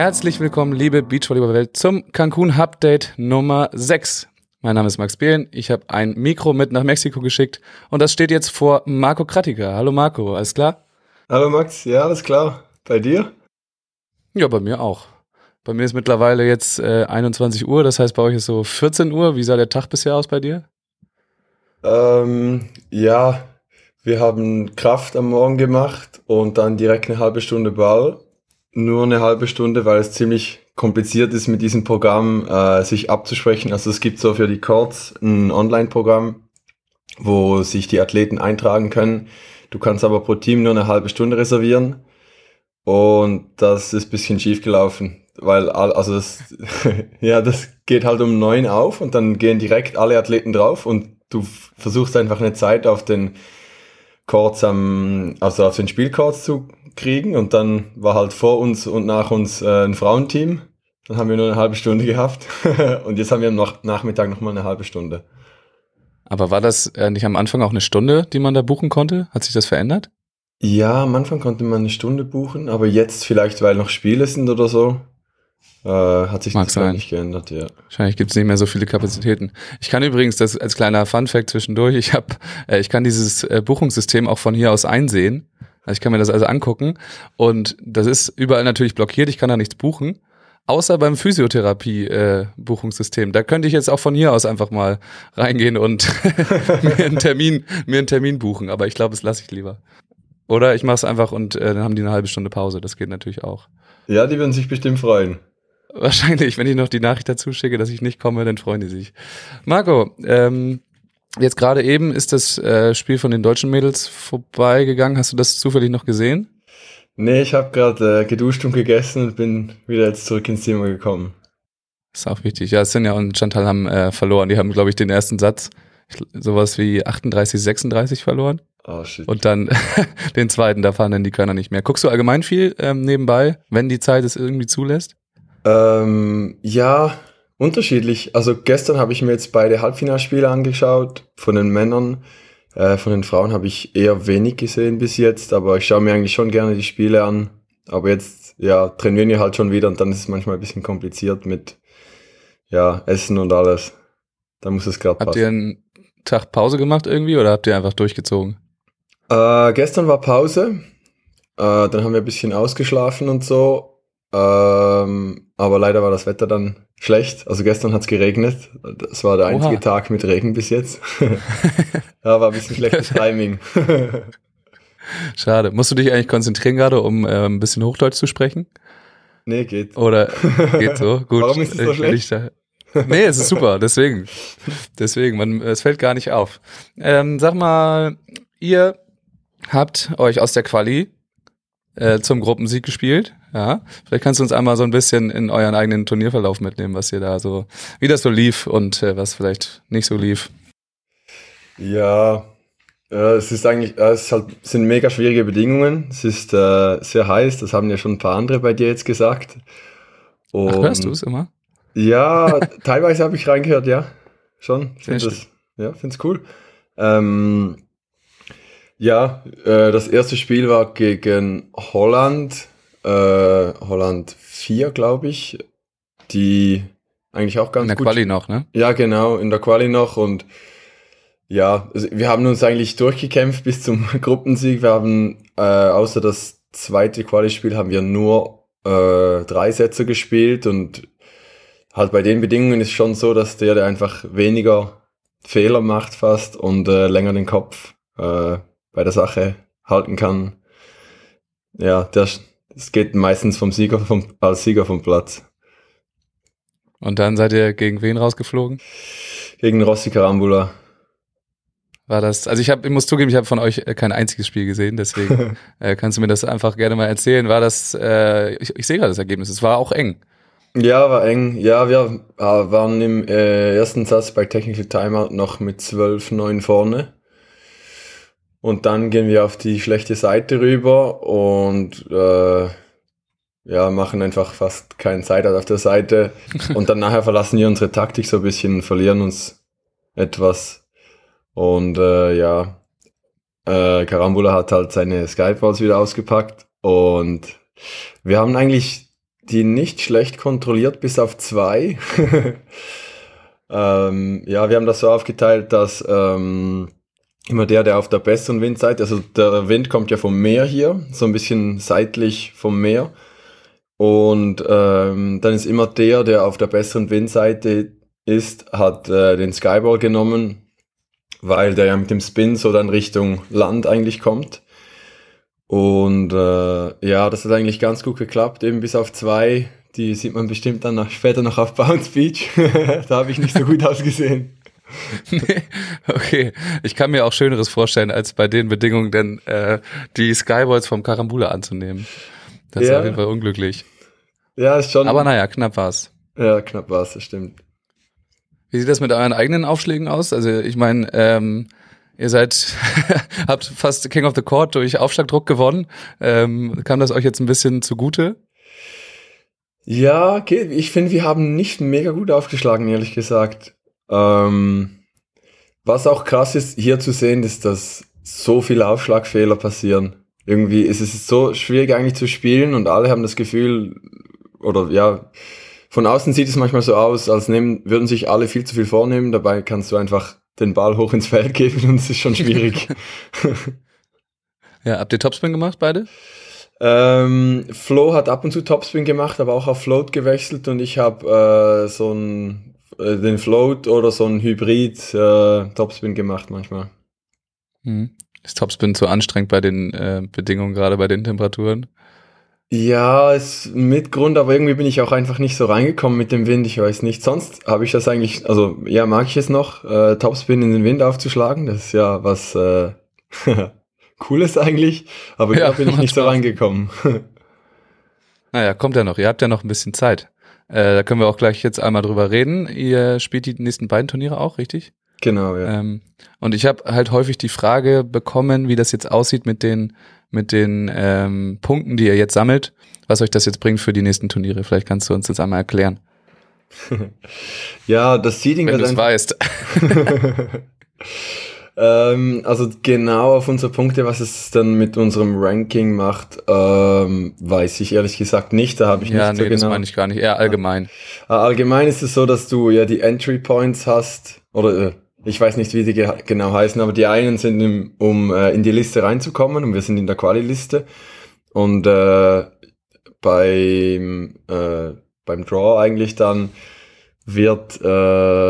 Herzlich willkommen, liebe Beachvolleyball-Welt, zum Cancun Update Nummer 6. Mein Name ist Max Behlen, ich habe ein Mikro mit nach Mexiko geschickt und das steht jetzt vor Marco Kratika. Hallo Marco, alles klar? Hallo Max, ja, alles klar. Bei dir? Ja, bei mir auch. Bei mir ist mittlerweile jetzt äh, 21 Uhr, das heißt bei euch ist so 14 Uhr. Wie sah der Tag bisher aus bei dir? Ähm, ja, wir haben Kraft am Morgen gemacht und dann direkt eine halbe Stunde Ball. Nur eine halbe Stunde, weil es ziemlich kompliziert ist, mit diesem Programm äh, sich abzusprechen. Also es gibt so für die Courts ein Online-Programm, wo sich die Athleten eintragen können. Du kannst aber pro Team nur eine halbe Stunde reservieren. Und das ist bisschen schief gelaufen, weil also das, ja, das geht halt um neun auf und dann gehen direkt alle Athleten drauf und du versuchst einfach eine Zeit auf den Chords am, also auf den Spielchords zu kriegen und dann war halt vor uns und nach uns äh, ein Frauenteam. Dann haben wir nur eine halbe Stunde gehabt und jetzt haben wir am Nachmittag nochmal eine halbe Stunde. Aber war das äh, nicht am Anfang auch eine Stunde, die man da buchen konnte? Hat sich das verändert? Ja, am Anfang konnte man eine Stunde buchen, aber jetzt vielleicht, weil noch Spiele sind oder so, äh, hat sich Mag das sein. nicht geändert, ja. Wahrscheinlich gibt es nicht mehr so viele Kapazitäten. Ich kann übrigens, das als kleiner Fun-Fact zwischendurch, ich habe, äh, ich kann dieses äh, Buchungssystem auch von hier aus einsehen. Also ich kann mir das also angucken und das ist überall natürlich blockiert, ich kann da nichts buchen. Außer beim Physiotherapie-Buchungssystem. da könnte ich jetzt auch von hier aus einfach mal reingehen und mir, einen Termin, mir einen Termin buchen. Aber ich glaube, das lasse ich lieber. Oder ich mache es einfach und äh, dann haben die eine halbe Stunde Pause. Das geht natürlich auch. Ja, die würden sich bestimmt freuen. Wahrscheinlich, wenn ich noch die Nachricht dazu schicke, dass ich nicht komme, dann freuen die sich. Marco, ähm, jetzt gerade eben ist das äh, Spiel von den deutschen Mädels vorbeigegangen. Hast du das zufällig noch gesehen? Nee, ich habe gerade äh, geduscht und gegessen und bin wieder jetzt zurück ins Zimmer gekommen. Ist auch wichtig. Ja, Sinja und Chantal haben äh, verloren. Die haben, glaube ich, den ersten Satz sowas wie 38, 36 verloren. Oh, shit. Und dann den zweiten, da fahren dann die Körner nicht mehr. Guckst du allgemein viel ähm, nebenbei, wenn die Zeit es irgendwie zulässt? Ähm, ja, unterschiedlich. Also gestern habe ich mir jetzt beide Halbfinalspiele angeschaut von den Männern. Äh, von den Frauen habe ich eher wenig gesehen bis jetzt, aber ich schaue mir eigentlich schon gerne die Spiele an. Aber jetzt, ja, trainieren wir halt schon wieder und dann ist es manchmal ein bisschen kompliziert mit, ja, Essen und alles. Da muss es gerade passen. Habt ihr einen Tag Pause gemacht irgendwie oder habt ihr einfach durchgezogen? Äh, gestern war Pause. Äh, dann haben wir ein bisschen ausgeschlafen und so. Ähm, aber leider war das Wetter dann schlecht. Also gestern hat es geregnet. Das war der einzige Oha. Tag mit Regen bis jetzt. ja, war ein bisschen schlechtes Timing. Schade. Musst du dich eigentlich konzentrieren gerade, um äh, ein bisschen Hochdeutsch zu sprechen? nee, geht. Oder geht so? Gut. Warum ist es so Da nee, es ist super, deswegen. Deswegen, man, es fällt gar nicht auf. Ähm, sag mal, ihr habt euch aus der Quali äh, zum Gruppensieg gespielt. Ja, vielleicht kannst du uns einmal so ein bisschen in euren eigenen Turnierverlauf mitnehmen, was ihr da so, wie das so lief und äh, was vielleicht nicht so lief. Ja, äh, es ist eigentlich, äh, es halt, sind mega schwierige Bedingungen. Es ist äh, sehr heiß, das haben ja schon ein paar andere bei dir jetzt gesagt. Und Ach, hörst du es immer? Ja, teilweise habe ich reingehört, ja. Schon. Find das, ja, finde es cool. Ähm, ja, äh, das erste Spiel war gegen Holland. Äh, Holland 4, glaube ich. Die eigentlich auch ganz In der gut. Quali noch, ne? Ja, genau, in der Quali noch und ja, also wir haben uns eigentlich durchgekämpft bis zum Gruppensieg. Wir haben äh, außer das zweite Quali-Spiel haben wir nur äh, drei Sätze gespielt und halt bei den Bedingungen ist schon so, dass der, der einfach weniger Fehler macht fast und äh, länger den Kopf äh, bei der Sache halten kann. Ja, der, es geht meistens vom Sieger vom, als Sieger vom Platz. Und dann seid ihr gegen wen rausgeflogen? Gegen Rossi Carambula. War das, also ich habe, ich muss zugeben, ich habe von euch äh, kein einziges Spiel gesehen, deswegen äh, kannst du mir das einfach gerne mal erzählen. War das, äh, ich, ich sehe gerade das Ergebnis, es war auch eng. Ja, war eng. Ja, wir äh, waren im äh, ersten Satz bei Technical Timeout noch mit 12-9 vorne. Und dann gehen wir auf die schlechte Seite rüber und äh, ja, machen einfach fast keinen Sideout auf der Seite. und dann nachher verlassen wir unsere Taktik so ein bisschen, verlieren uns etwas. Und äh, ja, äh, Karambula hat halt seine Skyballs wieder ausgepackt und wir haben eigentlich die nicht schlecht kontrolliert, bis auf zwei. ähm, ja, wir haben das so aufgeteilt, dass ähm, immer der, der auf der besseren Windseite, also der Wind kommt ja vom Meer hier, so ein bisschen seitlich vom Meer. Und ähm, dann ist immer der, der auf der besseren Windseite ist, hat äh, den Skyball genommen, weil der ja mit dem Spin so dann Richtung Land eigentlich kommt. Und äh, ja, das hat eigentlich ganz gut geklappt, eben bis auf zwei. Die sieht man bestimmt dann noch, später noch auf Bounce Beach. da habe ich nicht so gut ausgesehen. nee, okay. Ich kann mir auch Schöneres vorstellen, als bei den Bedingungen denn äh, die Skyballs vom Karambula anzunehmen. Das ja. ist auf jeden Fall unglücklich. Ja, ist schon. Aber naja, knapp war's. Ja, knapp war's, das stimmt. Wie sieht das mit euren eigenen Aufschlägen aus? Also ich meine, ähm, Ihr seid, habt fast King of the Court durch Aufschlagdruck gewonnen. Ähm, kam das euch jetzt ein bisschen zugute? Ja, okay. ich finde, wir haben nicht mega gut aufgeschlagen, ehrlich gesagt. Ähm, was auch krass ist, hier zu sehen, ist, dass so viele Aufschlagfehler passieren. Irgendwie ist es so schwierig eigentlich zu spielen und alle haben das Gefühl, oder ja, von außen sieht es manchmal so aus, als nehmen, würden sich alle viel zu viel vornehmen. Dabei kannst du einfach den Ball hoch ins Feld geben und es ist schon schwierig. ja, habt ihr Topspin gemacht, beide? Ähm, Flo hat ab und zu Topspin gemacht, aber auch auf Float gewechselt und ich habe äh, so ein, den Float oder so ein Hybrid äh, Topspin gemacht manchmal. Hm. Ist Topspin zu anstrengend bei den äh, Bedingungen, gerade bei den Temperaturen? Ja, ist mit Grund, aber irgendwie bin ich auch einfach nicht so reingekommen mit dem Wind. Ich weiß nicht. Sonst habe ich das eigentlich, also ja, mag ich es noch, äh, Topspin in den Wind aufzuschlagen. Das ist ja was äh, Cooles eigentlich, aber ja, da bin ich nicht so reingekommen. naja, kommt ja noch. Ihr habt ja noch ein bisschen Zeit. Äh, da können wir auch gleich jetzt einmal drüber reden. Ihr spielt die nächsten beiden Turniere auch, richtig? Genau, ja. Ähm, und ich habe halt häufig die Frage bekommen, wie das jetzt aussieht mit den mit den ähm, Punkten, die ihr jetzt sammelt, was euch das jetzt bringt für die nächsten Turniere. Vielleicht kannst du uns das einmal erklären. ja, das Seeding Wenn du es weißt. ähm, also genau auf unsere Punkte, was es dann mit unserem Ranking macht, ähm, weiß ich ehrlich gesagt nicht. Da habe ich ja, nicht nee, so genau. das meine ich gar nicht. Eher allgemein. Allgemein ist es so, dass du ja die Entry Points hast oder äh, ich weiß nicht, wie die genau heißen, aber die einen sind, im, um äh, in die Liste reinzukommen und wir sind in der Quali-Liste. Und äh, beim, äh, beim Draw eigentlich dann wird, äh,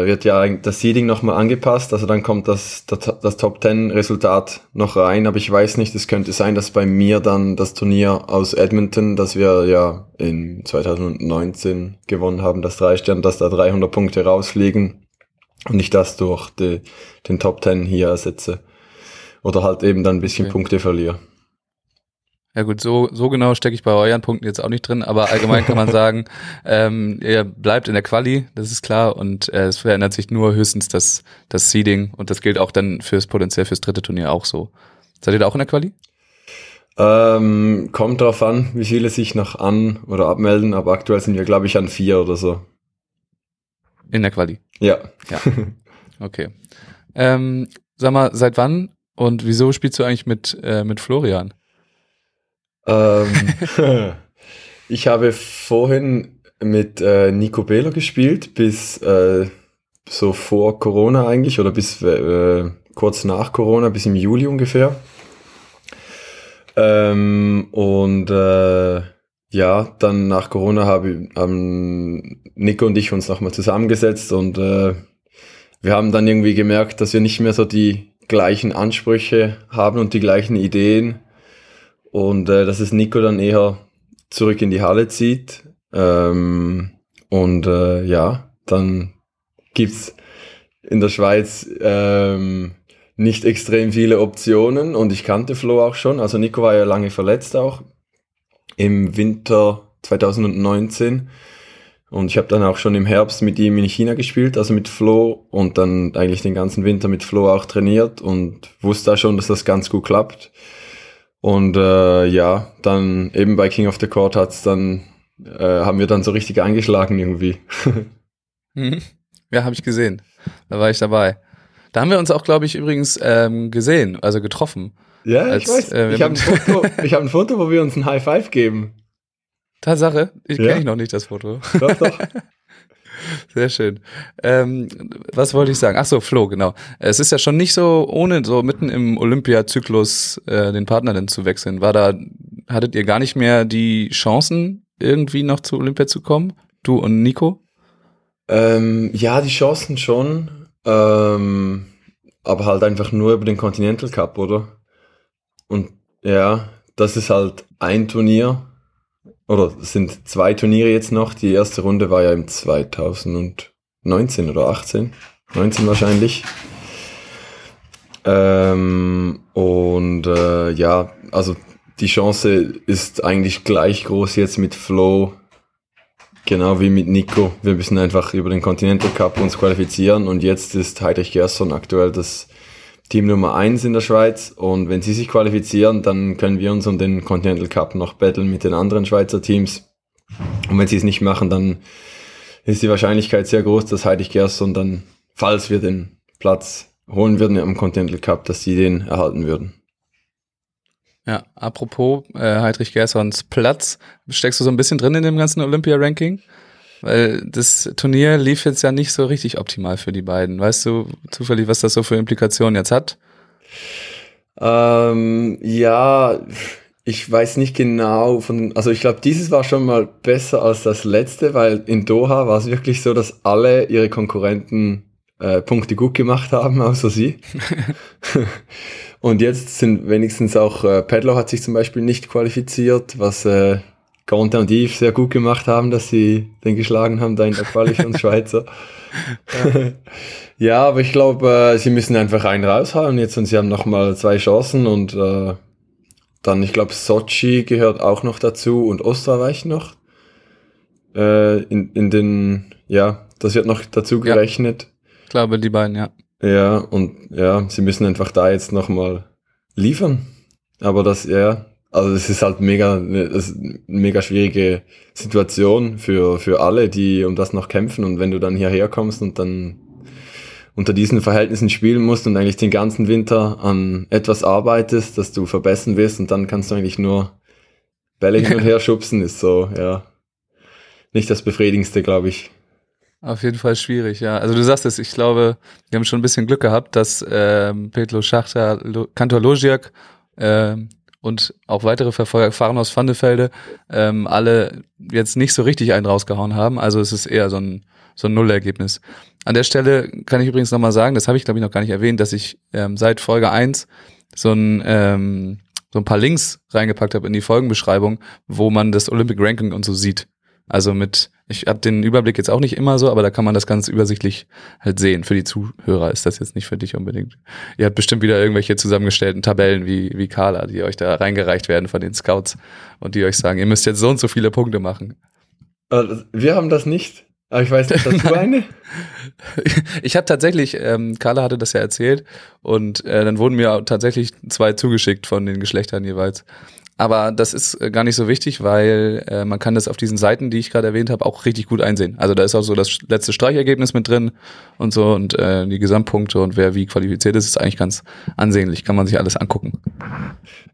wird ja das Seeding nochmal angepasst, also dann kommt das, das, das Top 10 Resultat noch rein, aber ich weiß nicht, es könnte sein, dass bei mir dann das Turnier aus Edmonton, das wir ja in 2019 gewonnen haben, das Dreistern, dass da 300 Punkte rausfliegen und ich das durch die, den Top 10 hier ersetze. Oder halt eben dann ein bisschen okay. Punkte verliere. Ja gut, so, so genau stecke ich bei euren Punkten jetzt auch nicht drin, aber allgemein kann man sagen, ähm, ihr bleibt in der Quali, das ist klar, und äh, es verändert sich nur höchstens das, das Seeding und das gilt auch dann fürs potenziell fürs dritte Turnier auch so. Seid ihr da auch in der Quali? Ähm, kommt drauf an, wie viele sich noch an oder abmelden, aber aktuell sind wir, glaube ich, an vier oder so. In der Quali? Ja. Ja. Okay. Ähm, sag mal, seit wann und wieso spielst du eigentlich mit, äh, mit Florian? Ähm, ich habe vorhin mit äh, Nico Behler gespielt, bis äh, so vor Corona eigentlich oder bis äh, kurz nach Corona, bis im Juli ungefähr. Ähm, und äh, ja, dann nach Corona habe, haben Nico und ich uns nochmal zusammengesetzt und äh, wir haben dann irgendwie gemerkt, dass wir nicht mehr so die gleichen Ansprüche haben und die gleichen Ideen und äh, dass es Nico dann eher zurück in die Halle zieht. Ähm, und äh, ja, dann gibt's in der Schweiz ähm, nicht extrem viele Optionen und ich kannte Flo auch schon. Also Nico war ja lange verletzt auch im Winter 2019. Und ich habe dann auch schon im Herbst mit ihm in China gespielt, also mit Flo und dann eigentlich den ganzen Winter mit Flo auch trainiert und wusste da schon, dass das ganz gut klappt. Und äh, ja, dann eben bei King of the Court hat's dann, äh, haben wir dann so richtig eingeschlagen irgendwie. Mhm. Ja, habe ich gesehen. Da war ich dabei. Da haben wir uns auch, glaube ich, übrigens ähm, gesehen, also getroffen. Ja, als, ich weiß. Äh, ich habe ein, Foto, hab ein Foto, wo wir uns ein High Five geben. Tatsache, ich Ja. kenne ich noch nicht das Foto. Doch, doch. Sehr schön. Ähm, was wollte ich sagen? Ach so, Flo, genau. Es ist ja schon nicht so ohne so mitten im Olympiazyklus äh, den Partner dann zu wechseln. War da hattet ihr gar nicht mehr die Chancen irgendwie noch zu Olympia zu kommen? Du und Nico? Ähm, ja, die Chancen schon. Ähm, aber halt einfach nur über den Continental Cup, oder? Und ja, das ist halt ein Turnier. Oder sind zwei Turniere jetzt noch. Die erste Runde war ja im 2019 oder 18. 19 wahrscheinlich. Ähm, und äh, ja, also die Chance ist eigentlich gleich groß jetzt mit Flo Genau wie mit Nico. Wir müssen einfach über den Continental Cup uns qualifizieren und jetzt ist Heidrich Gerson aktuell das Team Nummer eins in der Schweiz und wenn sie sich qualifizieren, dann können wir uns um den Continental Cup noch battlen mit den anderen Schweizer Teams. Und wenn sie es nicht machen, dann ist die Wahrscheinlichkeit sehr groß, dass Heidrich Gerson dann, falls wir den Platz holen würden am Continental Cup, dass sie den erhalten würden. Ja, apropos äh, Heidrich Gersons Platz, steckst du so ein bisschen drin in dem ganzen Olympia-Ranking? Weil das Turnier lief jetzt ja nicht so richtig optimal für die beiden. Weißt du zufällig, was das so für Implikationen jetzt hat? Ähm, ja, ich weiß nicht genau von, also ich glaube, dieses war schon mal besser als das letzte, weil in Doha war es wirklich so, dass alle ihre Konkurrenten äh, Punkte gut gemacht haben, außer sie. Und jetzt sind wenigstens auch, äh, Pedlo hat sich zum Beispiel nicht qualifiziert, was äh, Gonta und Yves sehr gut gemacht haben, dass sie den geschlagen haben da in der Quali für uns Schweizer. ja, aber ich glaube, äh, sie müssen einfach einen raushauen jetzt und sie haben nochmal zwei Chancen und äh, dann, ich glaube, Sochi gehört auch noch dazu und Österreich noch. Äh, in, in den, ja, das wird noch dazu Ja. gerechnet. Ich glaube, die beiden, ja. Ja, und ja, sie müssen einfach da jetzt nochmal liefern. Aber das, ja, also es ist halt mega, das ist eine mega schwierige Situation für, für alle, die um das noch kämpfen. Und wenn du dann hierher kommst und dann unter diesen Verhältnissen spielen musst und eigentlich den ganzen Winter an etwas arbeitest, das du verbessern willst und dann kannst du eigentlich nur Bälle hin und her schubsen, ist so, ja, nicht das Befriedigendste, glaube ich. Auf jeden Fall schwierig, ja. Also du sagst es, ich glaube, wir haben schon ein bisschen Glück gehabt, dass ähm, Petlo Schachter, Kantor Logiak ähm, und auch weitere Verfolger, Fahren aus Vandefelde, ähm, alle jetzt nicht so richtig einen rausgehauen haben. Also es ist eher so ein, so ein Nullergebnis. An der Stelle kann ich übrigens nochmal sagen, das habe ich glaube ich noch gar nicht erwähnt, dass ich ähm, seit Folge 1 so ein, ähm, so ein paar Links reingepackt habe in die Folgenbeschreibung, wo man das Olympic Ranking und so sieht. Also mit, ich habe den Überblick jetzt auch nicht immer so, aber da kann man das ganz übersichtlich halt sehen. Für die Zuhörer ist das jetzt nicht für dich unbedingt. Ihr habt bestimmt wieder irgendwelche zusammengestellten Tabellen wie, wie Carla, die euch da reingereicht werden von den Scouts und die euch sagen, ihr müsst jetzt so und so viele Punkte machen. Äh, Wir haben das nicht. Aber ich weiß nicht, hast du eine? Ich habe tatsächlich, ähm, Carla hatte das ja erzählt und äh, dann wurden mir tatsächlich zwei zugeschickt von den Geschlechtern jeweils. Aber das ist äh, gar nicht so wichtig, weil äh, man kann das auf diesen Seiten, die ich gerade erwähnt habe, auch richtig gut einsehen. Also da ist auch so das letzte Streichergebnis mit drin und so und äh, die Gesamtpunkte und wer wie qualifiziert ist, ist eigentlich ganz ansehnlich. Kann man sich alles angucken.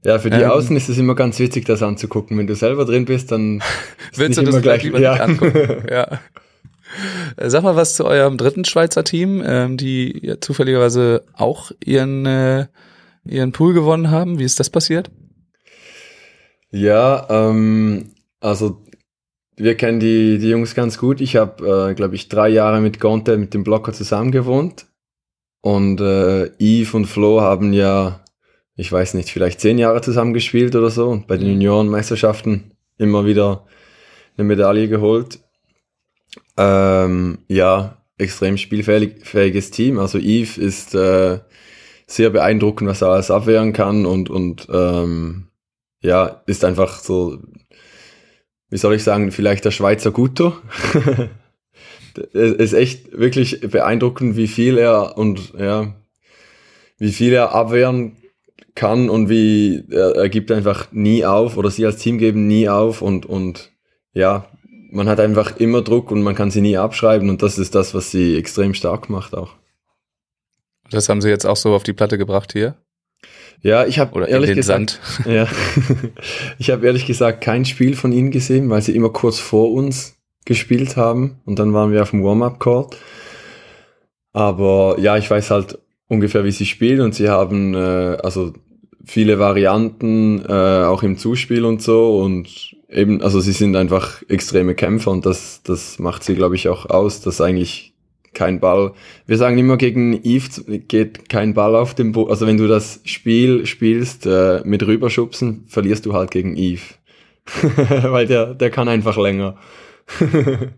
Ja, für die Ähm. Außen ist es immer ganz witzig, das anzugucken. Wenn du selber drin bist, dann Willst du das gleich- lieber ja. nicht angucken? ja. Äh, Sag mal was zu eurem dritten Schweizer Team, ähm, die ja zufälligerweise auch ihren, äh, ihren Pool gewonnen haben. Wie ist das passiert? Ja, ähm, also wir kennen die, die Jungs ganz gut. Ich habe, äh, glaube ich, drei Jahre mit Gonte, mit dem Blocker zusammen gewohnt. Und äh, Yves und Flo haben ja, ich weiß nicht, vielleicht zehn Jahre zusammen gespielt oder so. Und bei den Juniorenmeisterschaften immer wieder eine Medaille geholt. Ähm, ja, extrem spielfähiges Team. Also Yves ist äh, sehr beeindruckend, was er alles abwehren kann und, und ähm, ja, ist einfach so, wie soll ich sagen, vielleicht der Schweizer Guto. es ist echt wirklich beeindruckend, wie viel er und ja, wie viel er abwehren kann und wie er, er gibt einfach nie auf oder sie als Team geben nie auf und, und ja, man hat einfach immer Druck und man kann sie nie abschreiben und das ist das, was sie extrem stark macht auch. Das haben sie jetzt auch so auf die Platte gebracht hier. Ja, ich habe ehrlich gesagt, ja, ich habe ehrlich gesagt kein Spiel von ihnen gesehen, weil sie immer kurz vor uns gespielt haben und dann waren wir auf dem Warm-up-Court. Aber ja, ich weiß halt ungefähr, wie sie spielen und sie haben äh, also viele Varianten, äh, auch im Zuspiel und so und eben, also sie sind einfach extreme Kämpfer und das, das macht sie, glaube ich, auch aus, dass eigentlich kein Ball, wir sagen immer gegen Eve geht kein Ball auf dem Boden, also wenn du das Spiel spielst äh, mit rüberschubsen, verlierst du halt gegen Eve. Weil der, der kann einfach länger. Da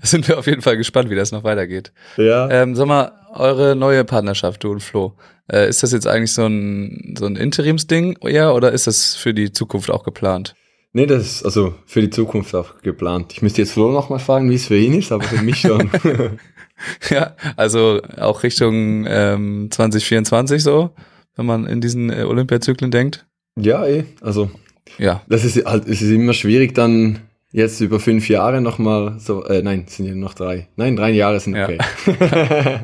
sind wir auf jeden Fall gespannt, wie das noch weitergeht. ja. Ähm, sag mal, eure neue Partnerschaft, du und Flo, äh, ist das jetzt eigentlich so ein, so ein Interimsding eher oder ist das für die Zukunft auch geplant? Nee, das ist also für die Zukunft auch geplant. Ich müsste jetzt Flo noch mal fragen, wie es für ihn ist, aber für mich schon. Ja, also auch Richtung ähm, 2024 so, wenn man in diesen äh, Olympiazyklen denkt. ja, eh, also Ja, das ist halt, es ist immer schwierig dann jetzt über fünf Jahre noch mal so, äh, nein, sind ja noch drei. Nein, drei Jahre sind Ja. okay.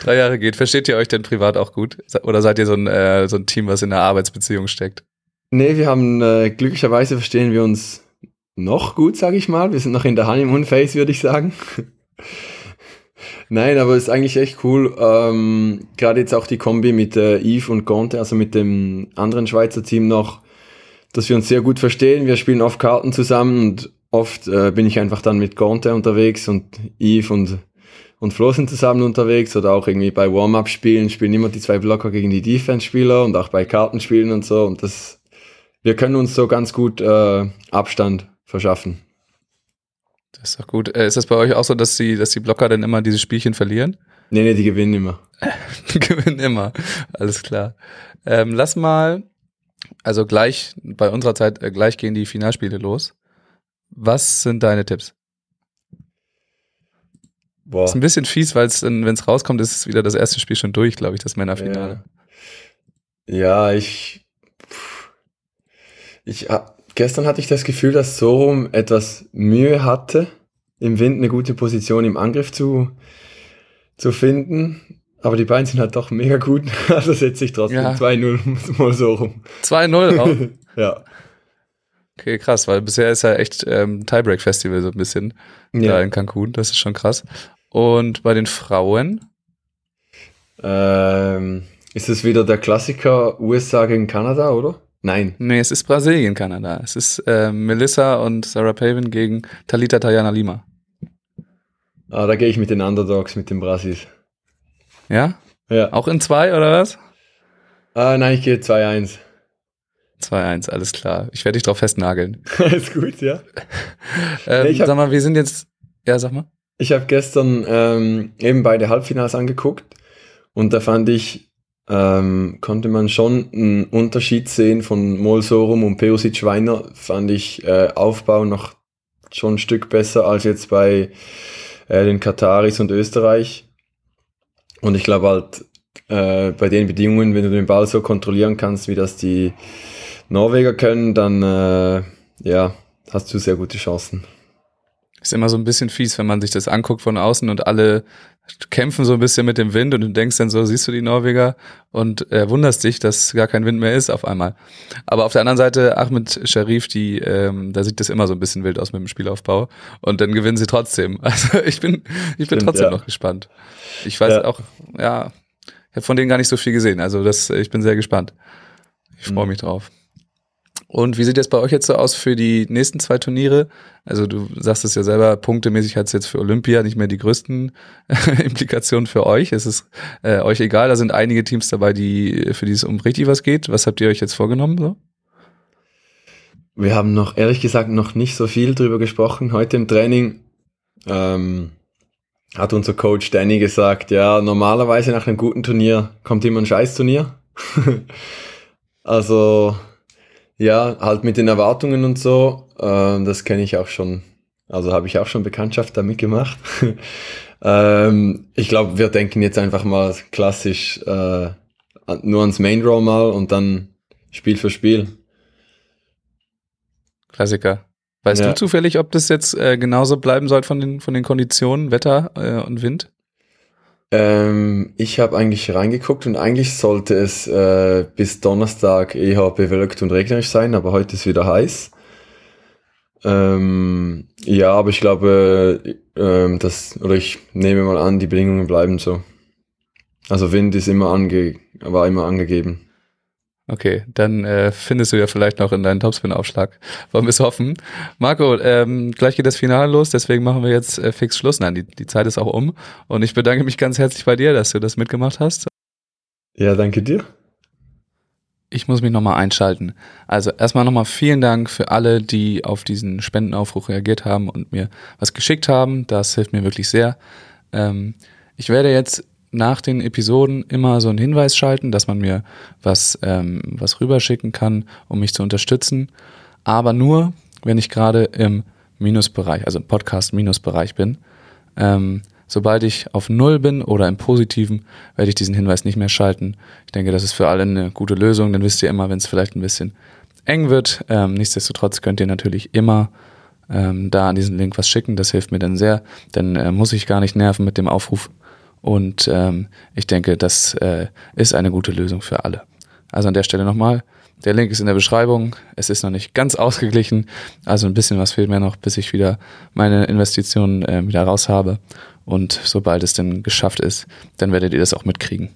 drei Jahre geht. Versteht ihr euch denn privat auch gut? Oder seid ihr so ein, äh, so ein Team, was in einer Arbeitsbeziehung steckt? Nee, wir haben äh, glücklicherweise verstehen wir uns noch gut, sage ich mal. Wir sind noch in der Honeymoon Phase, würde ich sagen. Nein, aber ist eigentlich echt cool. Ähm, Gerade jetzt auch die Kombi mit äh, Yves und Conte, also mit dem anderen Schweizer Team noch, dass wir uns sehr gut verstehen. Wir spielen oft Karten zusammen und oft äh, bin ich einfach dann mit Conte unterwegs und Yves und und Flo sind zusammen unterwegs oder auch irgendwie bei Warm-Up-Spielen spielen immer die zwei Blocker gegen die Defense-Spieler und auch bei Kartenspielen und so und das wir können uns so ganz gut äh, Abstand verschaffen. Das ist doch gut. Äh, ist das bei euch auch so, dass die, dass die Blocker dann immer diese Spielchen verlieren? Nee, nee, die gewinnen immer. Die gewinnen immer. Alles klar. Ähm, lass mal, also gleich, bei unserer Zeit, äh, gleich gehen die Finalspiele los. Was sind deine Tipps? Boah. Ist ein bisschen fies, weil es, wenn es rauskommt, ist es wieder das erste Spiel schon durch, glaube ich, das Männerfinale. Ja, ich. Ich ah, gestern hatte ich das Gefühl, dass Sorum etwas Mühe hatte, im Wind eine gute Position im Angriff zu, zu finden. Aber die beiden sind halt doch mega gut. Also setze ich trotzdem Ja. 2-0 mal so rum. 2-0 auch. ja. Okay, krass, weil bisher ist ja echt ähm, Tiebreak-Festival so ein bisschen da ja. in Cancun. Das ist schon krass. Und bei den Frauen, Ähm, ist es wieder der Klassiker USA gegen Kanada, oder? Nein. nee, es ist Brasilien, Kanada. Es ist ähm, Melissa und Sarah Pavin gegen Talita Tayana Lima. Ah, da gehe ich mit den Underdogs, mit den Brasis. Ja? Ja. Auch in zwei oder was? Ah, nein, ich gehe 2-1. 2-1, alles klar. Ich werde dich drauf festnageln. Ist gut, ja. Ähm, Nee, hab- sag mal, wir sind jetzt. Ja, sag mal. Ich habe gestern ähm, eben beide Halbfinals angeguckt und da fand ich, ähm, konnte man schon einen Unterschied sehen von Molsorum und Peosic Schweiner, fand ich äh, Aufbau noch schon ein Stück besser als jetzt bei äh, den Kataris und Österreich. Und ich glaube halt, äh, bei den Bedingungen, wenn du den Ball so kontrollieren kannst, wie das die Norweger können, dann äh, ja, hast du sehr gute Chancen. Ist immer so ein bisschen fies, wenn man sich das anguckt von außen und alle kämpfen so ein bisschen mit dem Wind und du denkst dann so, siehst du die Norweger und äh, wunderst dich, dass gar kein Wind mehr ist auf einmal. Aber auf der anderen Seite, Ahmed Sharif, die, ähm, da sieht das immer so ein bisschen wild aus mit dem Spielaufbau und dann gewinnen sie trotzdem. Also ich bin, ich bin Stimmt, trotzdem ja. noch gespannt. Ich weiß Ja. auch, ja, ich habe von denen gar nicht so viel gesehen. Also das, ich bin sehr gespannt. Ich freue Mhm. mich drauf. Und wie sieht es bei euch jetzt so aus für die nächsten zwei Turniere? Also du sagst es ja selber, punktemäßig hat es jetzt für Olympia nicht mehr die größten Implikationen für euch. Es ist äh, euch egal, da sind einige Teams dabei, die für die es um richtig was geht. Was habt ihr euch jetzt vorgenommen? So? Wir haben noch, ehrlich gesagt, noch nicht so viel drüber gesprochen. Heute im Training ähm, hat unser Coach Danny gesagt, ja, normalerweise nach einem guten Turnier kommt immer ein Scheißturnier. also, ja, halt mit den Erwartungen und so, ähm, das kenne ich auch schon. Also habe ich auch schon Bekanntschaft damit gemacht. ähm, ich glaube, wir denken jetzt einfach mal klassisch äh, nur ans Main Draw mal und dann Spiel für Spiel. Klassiker. Weißt Ja. du zufällig, ob das jetzt äh, genauso bleiben soll von den, von den Konditionen, Wetter äh, und Wind? Ähm, ich habe eigentlich reingeguckt und eigentlich sollte es äh, bis Donnerstag eher bewölkt und regnerisch sein, aber heute ist wieder heiß. Ähm, ja, aber ich glaube, ähm, das, oder ich nehme mal an, die Bedingungen bleiben so. Also Wind ist immer ange, war immer angegeben. Okay, dann äh, findest du ja vielleicht noch in deinen Topspin-Aufschlag. Wollen wir es hoffen. Marco, ähm, gleich geht das Finale los, deswegen machen wir jetzt äh, fix Schluss. Nein, die, die Zeit ist auch um. Und ich bedanke mich ganz herzlich bei dir, dass du das mitgemacht hast. Ja, danke dir. Ich muss mich nochmal einschalten. Also erstmal nochmal vielen Dank für alle, die auf diesen Spendenaufruf reagiert haben und mir was geschickt haben. Das hilft mir wirklich sehr. Ähm, ich werde jetzt nach den Episoden immer so einen Hinweis schalten, dass man mir was, ähm, was rüberschicken kann, um mich zu unterstützen. Aber nur, wenn ich gerade im Minusbereich, also im Podcast-Minusbereich bin. Ähm, sobald ich auf Null bin oder im Positiven, werde ich diesen Hinweis nicht mehr schalten. Ich denke, das ist für alle eine gute Lösung. Dann wisst ihr immer, wenn es vielleicht ein bisschen eng wird. Ähm, nichtsdestotrotz könnt ihr natürlich immer ähm, da an diesen Link was schicken. Das hilft mir dann sehr. Dann äh, muss ich gar nicht nerven mit dem Aufruf und ähm, ich denke, das äh, ist eine gute Lösung für alle. Also an der Stelle nochmal, der Link ist in der Beschreibung. Es ist noch nicht ganz ausgeglichen, also ein bisschen was fehlt mir noch, bis ich wieder meine Investitionen äh, wieder raus habe. Und sobald es denn geschafft ist, dann werdet ihr das auch mitkriegen.